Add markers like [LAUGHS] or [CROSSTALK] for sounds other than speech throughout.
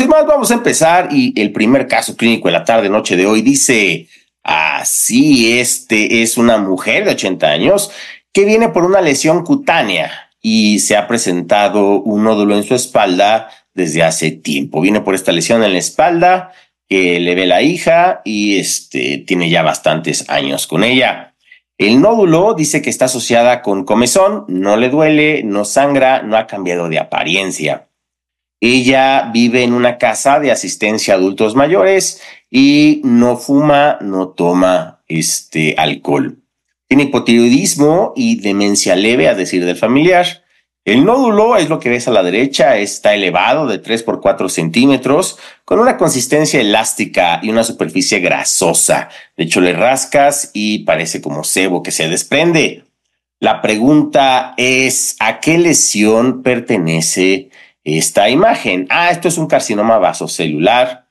sin más, vamos a empezar y el primer caso clínico de la tarde-noche de hoy dice así, este es una mujer de 80 años que viene por una lesión cutánea y se ha presentado un nódulo en su espalda desde hace tiempo. Viene por esta lesión en la espalda que le ve la hija y este tiene ya bastantes años con ella. El nódulo dice que está asociada con comezón, no le duele, no sangra, no ha cambiado de apariencia. Ella vive en una casa de asistencia a adultos mayores y no fuma, no toma este alcohol. Tiene hipotiroidismo y demencia leve, a decir del familiar. El nódulo es lo que ves a la derecha, está elevado de 3 por 4 centímetros, con una consistencia elástica y una superficie grasosa. De hecho, le rascas y parece como sebo que se desprende. La pregunta es, ¿a qué lesión pertenece esta imagen? Ah, esto es un carcinoma vasocelular.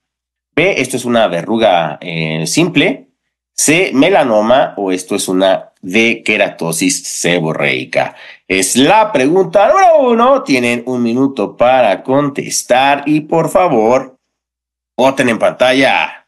B, esto es una verruga eh, simple. C, melanoma o esto es una de queratosis seborreica. Es la pregunta número uno. Tienen un minuto para contestar y por favor, voten en pantalla.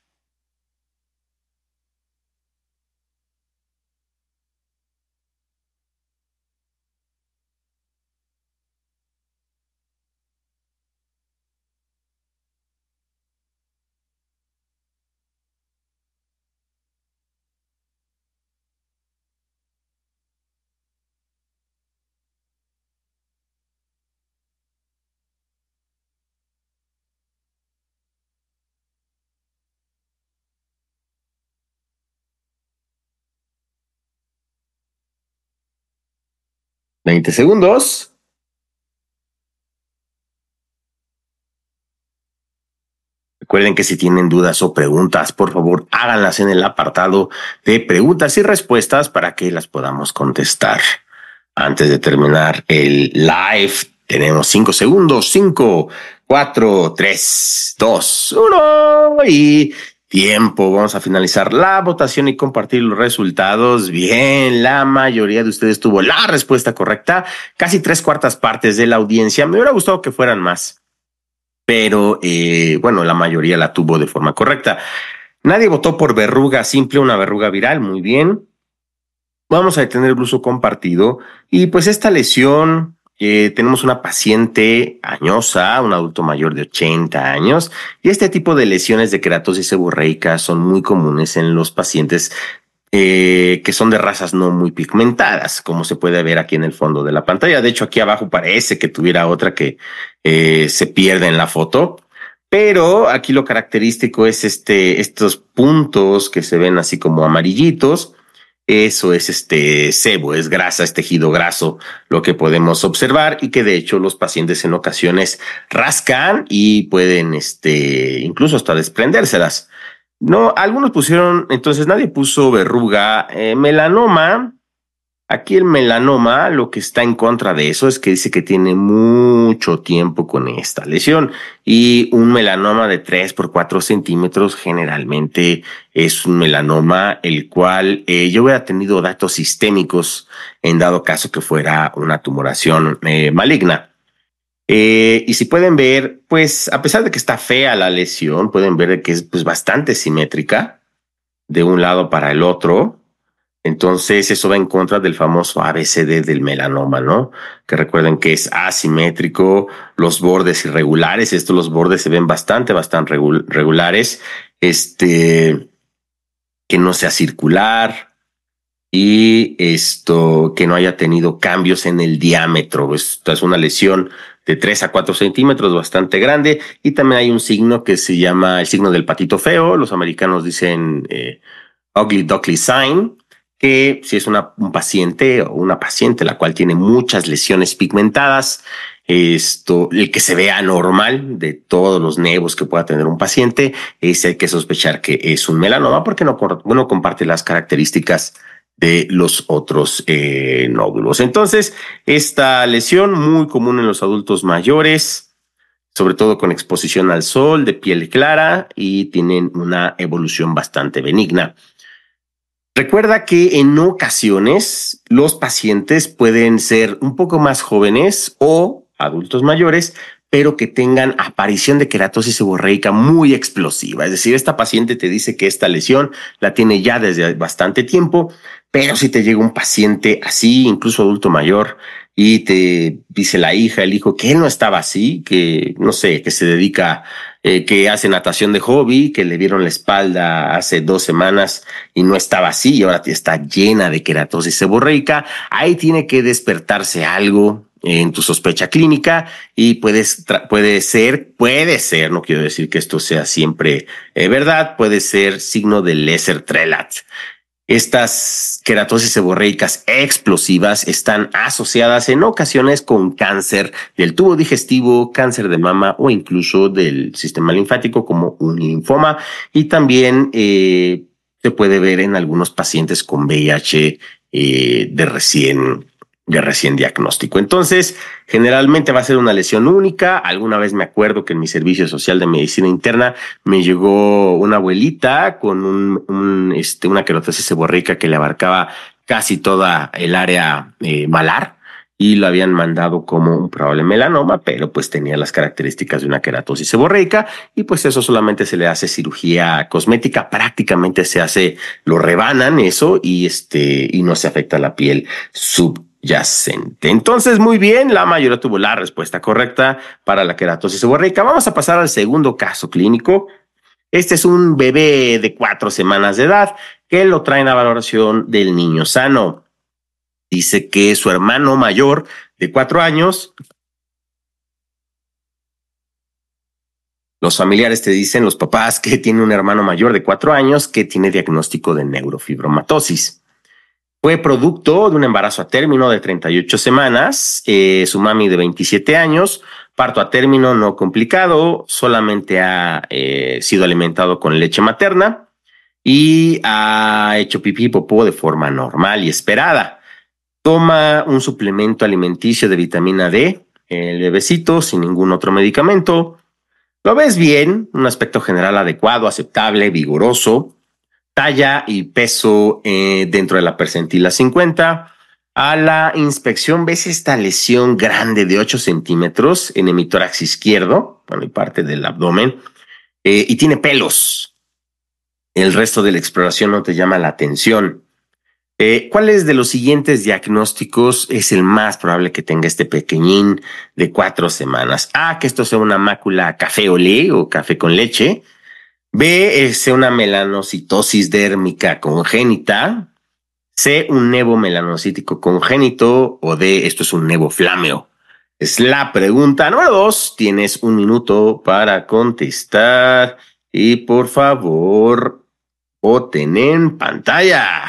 20 segundos. Recuerden que si tienen dudas o preguntas, por favor, háganlas en el apartado de preguntas y respuestas para que las podamos contestar. Antes de terminar el live, tenemos cinco segundos. Cinco, cuatro, tres, dos, uno. Y tiempo. Vamos a finalizar la votación y compartir los resultados. Bien, la mayoría de ustedes tuvo la respuesta correcta. Casi tres cuartas partes de la audiencia. Me hubiera gustado que fueran más, pero eh, bueno, la mayoría la tuvo de forma correcta. Nadie votó por verruga simple, una verruga viral. Muy bien. Vamos a detener el uso compartido. Y pues esta lesión tenemos una paciente añosa, un adulto mayor de 80 años, y este tipo de lesiones de queratosis seborreica son muy comunes en los pacientes eh, que son de razas no muy pigmentadas, como se puede ver aquí en el fondo de la pantalla. De hecho, aquí abajo parece que tuviera otra que eh, se pierde en la foto. Pero aquí lo característico es este, estos puntos que se ven así como amarillitos, eso es este sebo, es grasa, es tejido graso, lo que podemos observar y que de hecho los pacientes en ocasiones rascan y pueden este incluso hasta desprendérselas. No, algunos pusieron, entonces nadie puso verruga, eh, melanoma, Aquí el melanoma, lo que está en contra de eso es que dice que tiene mucho tiempo con esta lesión y un melanoma de 3 por 4 centímetros generalmente es un melanoma el cual eh, yo hubiera tenido datos sistémicos en dado caso que fuera una tumoración eh, maligna. Eh, y si pueden ver, pues a pesar de que está fea la lesión, pueden ver que es pues, bastante simétrica de un lado para el otro. Entonces, eso va en contra del famoso ABCD del melanoma, ¿no? Que recuerden que es asimétrico, los bordes irregulares, estos los bordes se ven bastante, bastante regulares, este, que no sea circular y esto, que no haya tenido cambios en el diámetro. Esto es una lesión de 3 a 4 centímetros, bastante grande, y también hay un signo que se llama el signo del patito feo, los americanos dicen eh, ugly duckly sign, que si es una, un paciente o una paciente la cual tiene muchas lesiones pigmentadas, esto, el que se vea anormal de todos los nevos que pueda tener un paciente, es hay que sospechar que es un melanoma porque no, no comparte las características de los otros eh, nódulos. Entonces, esta lesión muy común en los adultos mayores, sobre todo con exposición al sol, de piel clara y tienen una evolución bastante benigna. Recuerda que en ocasiones los pacientes pueden ser un poco más jóvenes o adultos mayores, pero que tengan aparición de queratosis seborreica muy explosiva. Es decir, esta paciente te dice que esta lesión la tiene ya desde bastante tiempo, pero si te llega un paciente así, incluso adulto mayor, y te dice la hija, el hijo, que él no estaba así, que no sé, que se dedica, eh, que hace natación de hobby, que le vieron la espalda hace dos semanas y no estaba así y ahora está llena de queratosis seborreica, ahí tiene que despertarse algo en tu sospecha clínica y puedes, puede ser, puede ser, no quiero decir que esto sea siempre eh, verdad, puede ser signo de lesser trelat. Estas queratosis seborreicas explosivas están asociadas en ocasiones con cáncer del tubo digestivo, cáncer de mama o incluso del sistema linfático como un linfoma. Y también eh, se puede ver en algunos pacientes con VIH eh, de recién de recién diagnóstico. Entonces, generalmente va a ser una lesión única. Alguna vez me acuerdo que en mi servicio social de medicina interna me llegó una abuelita con un, este, una queratosis seborreica que le abarcaba casi toda el área eh, malar y lo habían mandado como un probable melanoma, pero pues tenía las características de una queratosis seborreica y pues eso solamente se le hace cirugía cosmética, prácticamente se hace, lo rebanan eso y este, y no se afecta la piel sub yacente. Entonces, muy bien, la mayoría tuvo la respuesta correcta para la queratosis seborreica. Vamos a pasar al segundo caso clínico. Este es un bebé de cuatro semanas de edad que lo traen a valoración del niño sano. Dice que su hermano mayor de cuatro años Los familiares te dicen, los papás, que tiene un hermano mayor de cuatro años que tiene diagnóstico de neurofibromatosis. Fue producto de un embarazo a término de 38 semanas, eh, su mami de 27 años, parto a término no complicado, solamente ha eh, sido alimentado con leche materna y ha hecho pipí y de forma normal y esperada. Toma un suplemento alimenticio de vitamina D, el bebecito, sin ningún otro medicamento. Lo ves bien, un aspecto general adecuado, aceptable, vigoroso talla y peso eh, dentro de la percentila 50. A la inspección ves esta lesión grande de 8 centímetros en el hemitórax izquierdo, bueno, y parte del abdomen, eh, y tiene pelos. El resto de la exploración no te llama la atención. Eh, ¿Cuáles de los siguientes diagnósticos es el más probable que tenga este pequeñín de cuatro semanas? A, que esto sea una mácula café olé o café con leche. B es una melanocitosis dérmica congénita. C, un nevo melanocítico congénito. O D, esto es un nevo flámeo. Es la pregunta número dos. Tienes un minuto para contestar. Y por favor, voten en pantalla.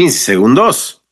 15 segundos.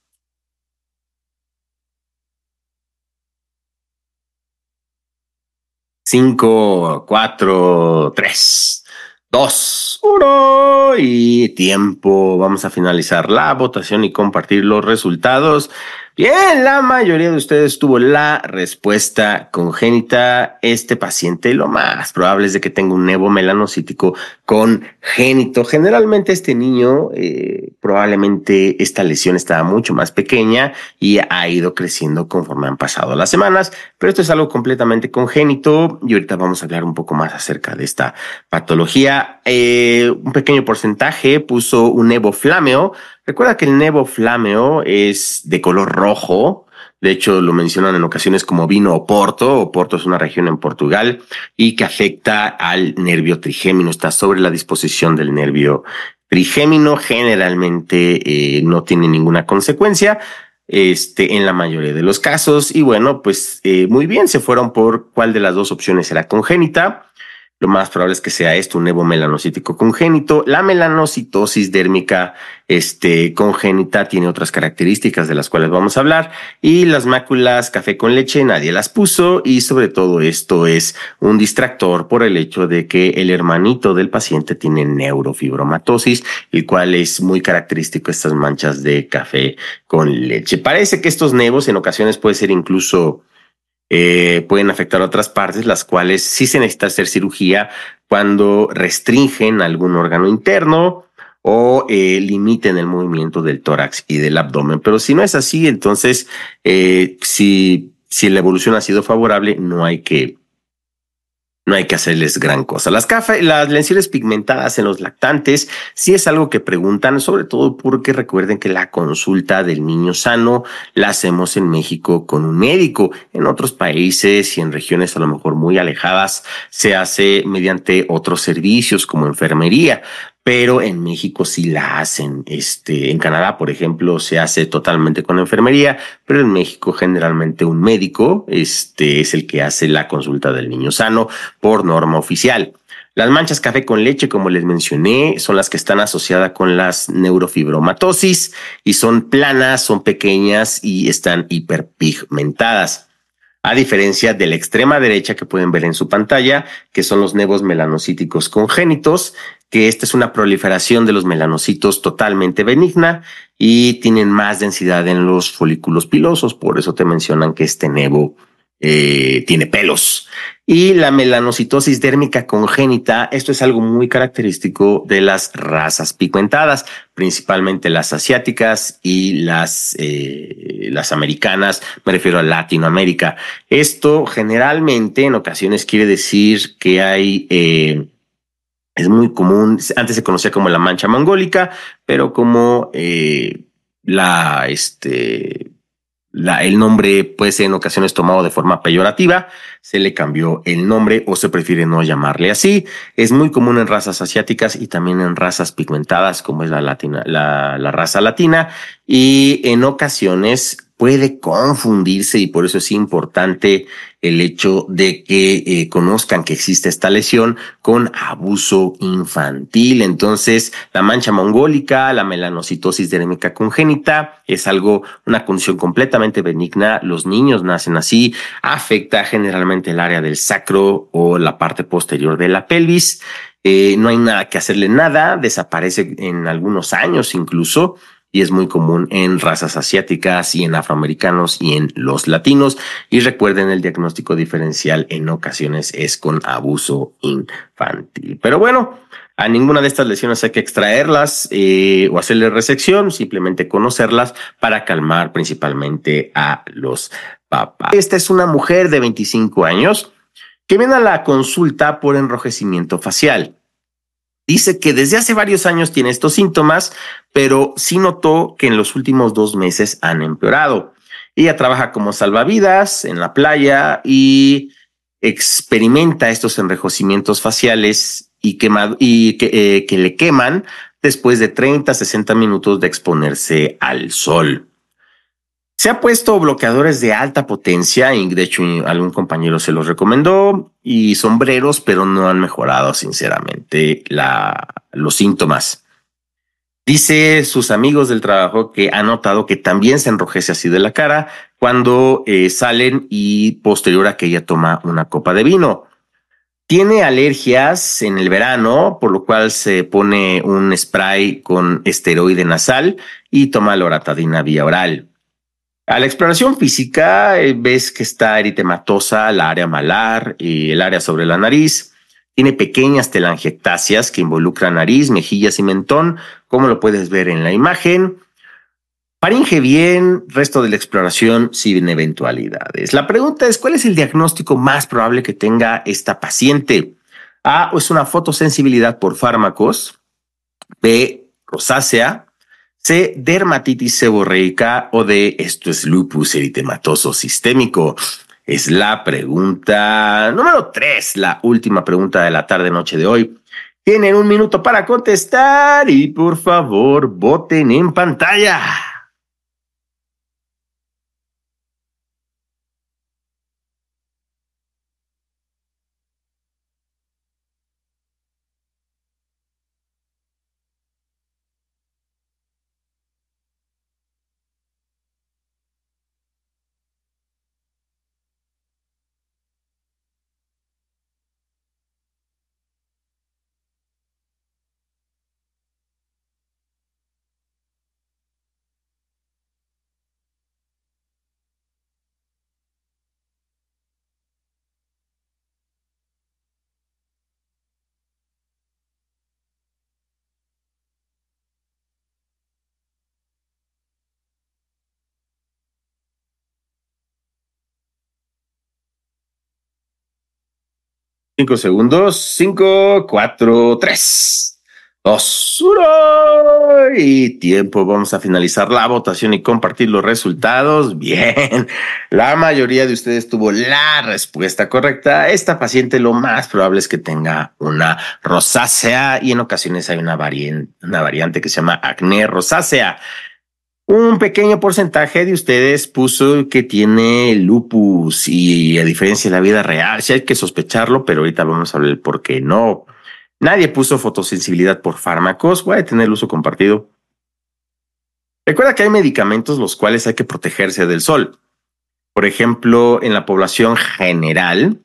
Cinco, cuatro, tres, dos, uno y tiempo. Vamos a finalizar la votación y compartir los resultados. Bien, la mayoría de ustedes tuvo la respuesta congénita. Este paciente lo más probable es de que tenga un nevo melanocítico congénito. Generalmente este niño, eh, probablemente esta lesión estaba mucho más pequeña y ha ido creciendo conforme han pasado las semanas, pero esto es algo completamente congénito y ahorita vamos a hablar un poco más acerca de esta patología. Eh, un pequeño porcentaje puso un nevo flameo, Recuerda que el nevo flameo es de color rojo. De hecho, lo mencionan en ocasiones como vino Oporto. Oporto es una región en Portugal y que afecta al nervio trigémino. Está sobre la disposición del nervio trigémino. Generalmente eh, no tiene ninguna consecuencia. este, en la mayoría de los casos. Y bueno, pues eh, muy bien, se fueron por cuál de las dos opciones era congénita. Lo más probable es que sea esto, un nevomelanocítico congénito. La melanocitosis dérmica este, congénita tiene otras características de las cuales vamos a hablar. Y las máculas café con leche nadie las puso. Y sobre todo esto es un distractor por el hecho de que el hermanito del paciente tiene neurofibromatosis, el cual es muy característico estas manchas de café con leche. Parece que estos nevos en ocasiones puede ser incluso eh, pueden afectar otras partes, las cuales sí se necesita hacer cirugía cuando restringen algún órgano interno o eh, limiten el movimiento del tórax y del abdomen. Pero si no es así, entonces, eh, si, si la evolución ha sido favorable, no hay que no hay que hacerles gran cosa. Las, las lenciones pigmentadas en los lactantes sí es algo que preguntan, sobre todo porque recuerden que la consulta del niño sano la hacemos en México con un médico. En otros países y en regiones a lo mejor muy alejadas se hace mediante otros servicios como enfermería pero en México sí la hacen. Este, en Canadá, por ejemplo, se hace totalmente con enfermería, pero en México generalmente un médico este, es el que hace la consulta del niño sano por norma oficial. Las manchas café con leche, como les mencioné, son las que están asociadas con las neurofibromatosis y son planas, son pequeñas y están hiperpigmentadas a diferencia de la extrema derecha que pueden ver en su pantalla, que son los nevos melanocíticos congénitos, que esta es una proliferación de los melanocitos totalmente benigna y tienen más densidad en los folículos pilosos, por eso te mencionan que este nevo eh, tiene pelos. Y la melanocitosis dérmica congénita, esto es algo muy característico de las razas pigmentadas, principalmente las asiáticas y las, eh, las americanas, me refiero a Latinoamérica. Esto generalmente en ocasiones quiere decir que hay... Eh, es muy común, antes se conocía como la mancha mongólica, pero como la, este, el nombre puede ser en ocasiones tomado de forma peyorativa, se le cambió el nombre o se prefiere no llamarle así. Es muy común en razas asiáticas y también en razas pigmentadas como es la, latina, la, la raza latina y en ocasiones puede confundirse y por eso es importante el hecho de que eh, conozcan que existe esta lesión con abuso infantil. Entonces, la mancha mongólica, la melanocitosis dérmica congénita es algo, una condición completamente benigna. Los niños nacen así, afecta generalmente el área del sacro o la parte posterior de la pelvis. Eh, no hay nada que hacerle nada, desaparece en algunos años incluso y es muy común en razas asiáticas y en afroamericanos y en los latinos. Y recuerden, el diagnóstico diferencial en ocasiones es con abuso infantil. Pero bueno, a ninguna de estas lesiones hay que extraerlas eh, o hacerle resección, simplemente conocerlas para calmar principalmente a los papás. Esta es una mujer de 25 años que viene a la consulta por enrojecimiento facial. Dice que desde hace varios años tiene estos síntomas, pero sí notó que en los últimos dos meses han empeorado. Ella trabaja como salvavidas en la playa y experimenta estos enrejecimientos faciales y, y que, eh, que le queman después de 30 a 60 minutos de exponerse al sol. Se ha puesto bloqueadores de alta potencia y de hecho algún compañero se los recomendó y sombreros, pero no han mejorado sinceramente los síntomas. Dice sus amigos del trabajo que ha notado que también se enrojece así de la cara cuando eh, salen y posterior a que ella toma una copa de vino. Tiene alergias en el verano, por lo cual se pone un spray con esteroide nasal y toma loratadina vía oral. A la exploración física eh, ves que está eritematosa la área malar y el área sobre la nariz. Tiene pequeñas telangiectasias que involucran nariz, mejillas y mentón, como lo puedes ver en la imagen. Paringe bien, resto de la exploración sin eventualidades. La pregunta es, ¿cuál es el diagnóstico más probable que tenga esta paciente? A, es una fotosensibilidad por fármacos. B, rosácea. C. Dermatitis seborreica o D. Esto es lupus eritematoso sistémico. Es la pregunta número tres, la última pregunta de la tarde noche de hoy. Tienen un minuto para contestar y por favor voten en pantalla. Cinco segundos. Cinco, cuatro, tres dos, uno y tiempo. Vamos a finalizar la votación y compartir los resultados. Bien, la mayoría de ustedes tuvo la respuesta correcta. Esta paciente lo más probable es que tenga una rosácea y en ocasiones hay una variante, una variante que se llama acné rosácea. Un pequeño porcentaje de ustedes puso que tiene lupus y a diferencia de la vida real, sí hay que sospecharlo, pero ahorita vamos a ver por qué no. Nadie puso fotosensibilidad por fármacos. Voy a tener uso compartido. Recuerda que hay medicamentos los cuales hay que protegerse del sol. Por ejemplo, en la población general,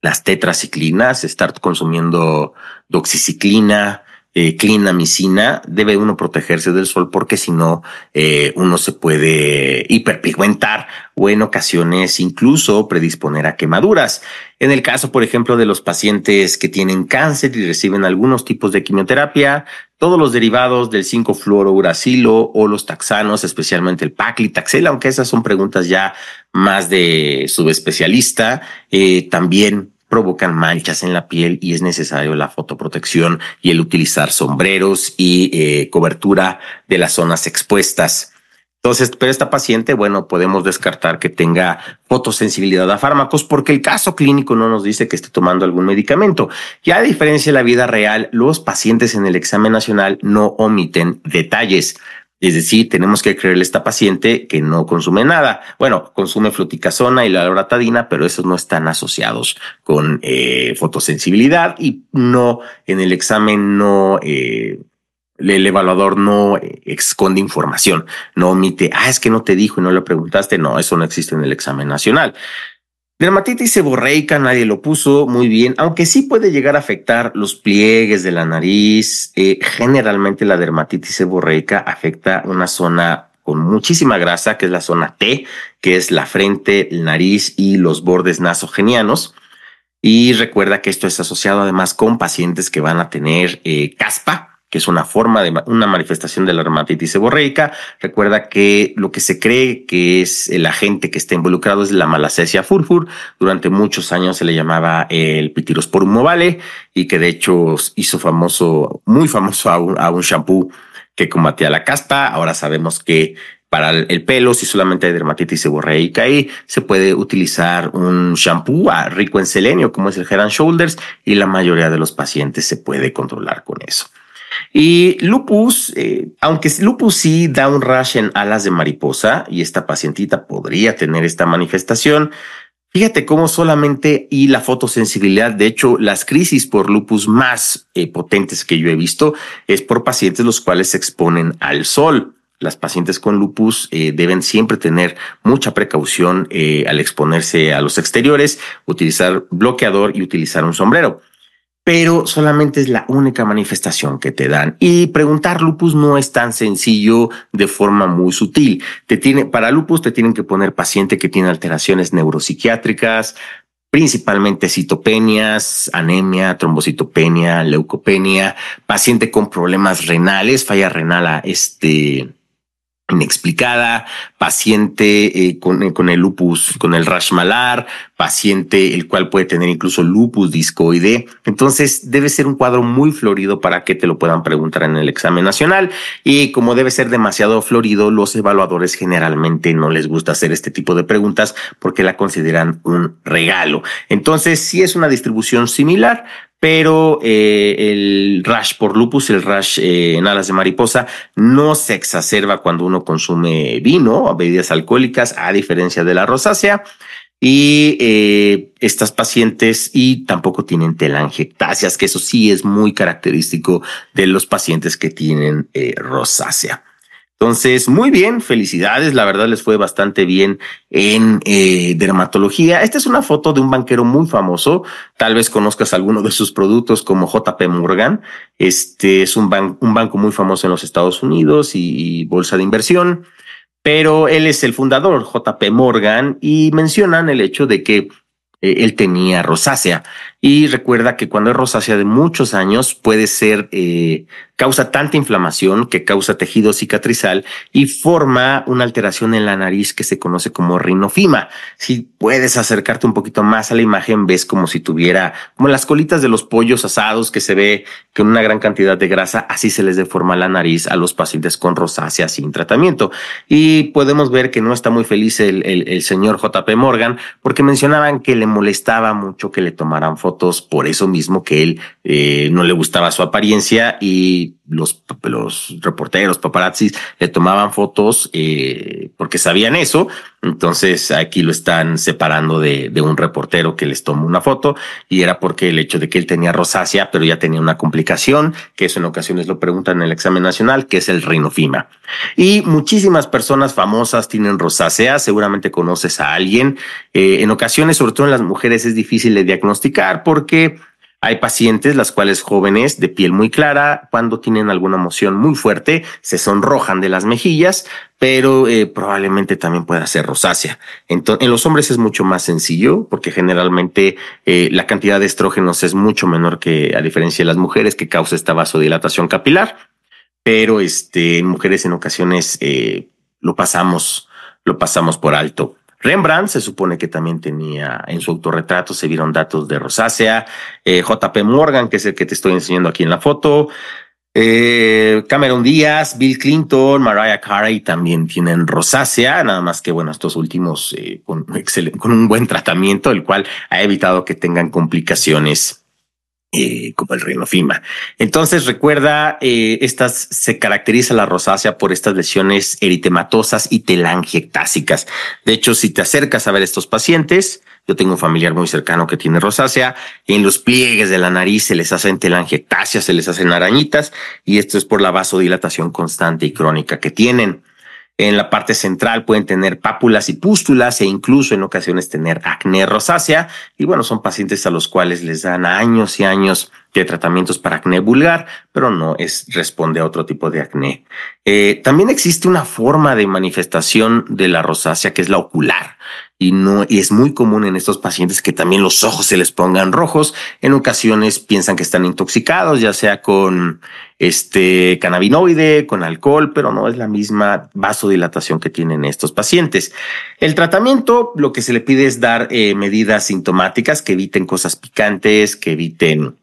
las tetraciclinas, estar consumiendo doxiciclina, eh, clindamicina, debe uno protegerse del sol porque si no, eh, uno se puede hiperpigmentar o en ocasiones incluso predisponer a quemaduras. En el caso, por ejemplo, de los pacientes que tienen cáncer y reciben algunos tipos de quimioterapia, todos los derivados del 5-fluorouracilo o los taxanos, especialmente el paclitaxel, aunque esas son preguntas ya más de subespecialista, eh, también provocan manchas en la piel y es necesario la fotoprotección y el utilizar sombreros y eh, cobertura de las zonas expuestas. Entonces, pero esta paciente, bueno, podemos descartar que tenga fotosensibilidad a fármacos porque el caso clínico no nos dice que esté tomando algún medicamento. Ya a diferencia de la vida real, los pacientes en el examen nacional no omiten detalles. Es decir, tenemos que creerle a esta paciente que no consume nada. Bueno, consume fluticasona y la loratadina, pero esos no están asociados con eh, fotosensibilidad y no en el examen no eh, el evaluador no esconde información, no omite, ah, es que no te dijo y no le preguntaste. No, eso no existe en el examen nacional. Dermatitis seborreica, nadie lo puso muy bien, aunque sí puede llegar a afectar los pliegues de la nariz. Eh, generalmente la dermatitis seborreica afecta una zona con muchísima grasa, que es la zona T, que es la frente, el nariz y los bordes nasogenianos. Y recuerda que esto es asociado además con pacientes que van a tener eh, caspa, que es una forma de una manifestación de la dermatitis seborreica. Recuerda que lo que se cree que es el agente que está involucrado es la malacesia furfur. Durante muchos años se le llamaba el pitirosporum ovale y que de hecho hizo famoso, muy famoso a un, a un shampoo que combatía la caspa. Ahora sabemos que para el pelo, si solamente hay dermatitis seborreica ahí, se puede utilizar un shampoo rico en selenio, como es el Head and Shoulders, y la mayoría de los pacientes se puede controlar con eso. Y lupus, eh, aunque lupus sí da un rash en alas de mariposa y esta pacientita podría tener esta manifestación, Fíjate cómo solamente y la fotosensibilidad, de hecho, las crisis por lupus más eh, potentes que yo he visto es por pacientes los cuales se exponen al sol. Las pacientes con lupus eh, deben siempre tener mucha precaución al exponerse a los exteriores, utilizar bloqueador y utilizar un sombrero pero solamente es la única manifestación que te dan. Y preguntar lupus no es tan sencillo de forma muy sutil. Te tiene, para lupus te tienen que poner paciente que tiene alteraciones neuropsiquiátricas, principalmente citopenias, anemia, trombocitopenia, leucopenia, paciente con problemas renales, falla renal a este inexplicada, paciente eh, con, eh, con, el lupus, con el rash malar, paciente el cual puede tener incluso lupus discoide. Entonces debe ser un cuadro muy florido para que te lo puedan preguntar en el examen nacional. Y como debe ser demasiado florido, los evaluadores generalmente no les gusta hacer este tipo de preguntas porque la consideran un regalo. Entonces, si es una distribución similar, pero eh, el rash por lupus, el rash eh, en alas de mariposa, no se exacerba cuando uno consume vino o bebidas alcohólicas, a diferencia de la rosácea. Y eh, estas pacientes y tampoco tienen telangiectasias, que eso sí es muy característico de los pacientes que tienen rosácea. Entonces, muy bien, felicidades, la verdad les fue bastante bien en eh, dermatología. Esta es una foto de un banquero muy famoso, tal vez conozcas alguno de sus productos como JP Morgan. Este es un, un banco muy famoso en los Estados Unidos y, bolsa de inversión, pero él es el fundador, JP Morgan, y mencionan el hecho de que eh, él tenía rosácea. Y recuerda que cuando es rosácea de muchos años puede ser, eh, causa tanta inflamación que causa tejido cicatrizal y forma una alteración en la nariz que se conoce como rinofima. Si puedes acercarte un poquito más a la imagen, ves como si tuviera, como las colitas de los pollos asados que se ve con una gran cantidad de grasa, así se les deforma la nariz a los pacientes con rosácea sin tratamiento. Y podemos ver que no está muy feliz el, el, señor JP Morgan porque mencionaban que le molestaba mucho que le tomaran fotos por eso mismo que él eh, no le gustaba su apariencia y los, los reporteros, paparazzis, le tomaban fotos eh, porque sabían eso. Entonces aquí lo están separando de, de, un reportero que les tomó una foto y era porque el hecho de que él tenía rosácea, pero ya tenía una complicación, que eso en ocasiones lo preguntan en el examen nacional, que es el rinofima. Y muchísimas personas famosas tienen rosácea, seguramente conoces a alguien. Eh, en ocasiones, sobre todo en las mujeres, es difícil de diagnosticar porque hay pacientes, las cuales jóvenes de piel muy clara, cuando tienen alguna emoción muy fuerte, se sonrojan de las mejillas, pero eh, probablemente también pueda ser rosácea. Entonces, en los hombres es mucho más sencillo porque generalmente eh, la cantidad de estrógenos es mucho menor que a diferencia de las mujeres que causa esta vasodilatación capilar, pero este, en mujeres en ocasiones eh, lo pasamos, lo pasamos por alto. Rembrandt se supone que también tenía en su autorretrato, se vieron datos de rosácea, eh, JP Morgan, que es el que te estoy enseñando aquí en la foto, eh, Cameron Díaz, Bill Clinton, Mariah Carey también tienen rosácea, nada más que bueno, estos últimos eh, con, [LAUGHS] con un buen tratamiento, el cual ha evitado que tengan complicaciones eh, como el rinofima. Entonces, recuerda, eh, estas se caracteriza la rosácea por estas lesiones eritematosas y telangiectásicas. De hecho, si te acercas a ver estos pacientes, yo tengo un familiar muy cercano que tiene rosácea, en los pliegues de la nariz se les hacen telangiectasias, se les hacen arañitas, y esto es por la vasodilatación constante y crónica que tienen. En la parte central pueden tener pápulas y pústulas e incluso en ocasiones tener acné rosácea. Y bueno, son pacientes a los cuales les dan años y años de tratamientos para acné vulgar, pero no es responde a otro tipo de acné. Eh, también existe una forma de manifestación de la rosácea que es la ocular y no y es muy común en estos pacientes que también los ojos se les pongan rojos. En ocasiones piensan que están intoxicados, ya sea con este cannabinoide, con alcohol, pero no es la misma vasodilatación que tienen estos pacientes. El tratamiento, lo que se le pide es dar eh, medidas sintomáticas que eviten cosas picantes, que eviten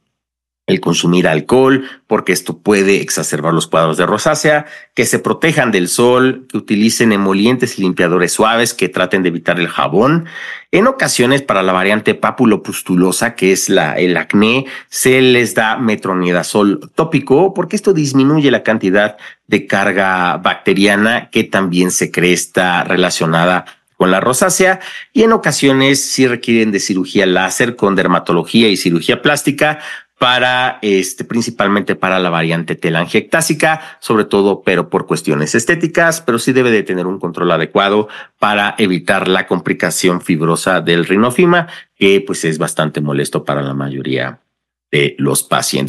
el consumir alcohol, porque esto puede exacerbar los cuadros de rosácea, que se protejan del sol, que utilicen emolientes y limpiadores suaves, que traten de evitar el jabón. En ocasiones, para la variante papulopustulosa, que es la, el acné, se les da metronidazol tópico, porque esto disminuye la cantidad de carga bacteriana que también se cree está relacionada con la rosácea y en ocasiones sí requieren de cirugía láser con dermatología y cirugía plástica para este, principalmente para la variante telangiectásica, sobre todo, pero por cuestiones estéticas, pero sí debe de tener un control adecuado para evitar la complicación fibrosa del rinofima, que pues es bastante molesto para la mayoría de los pacientes.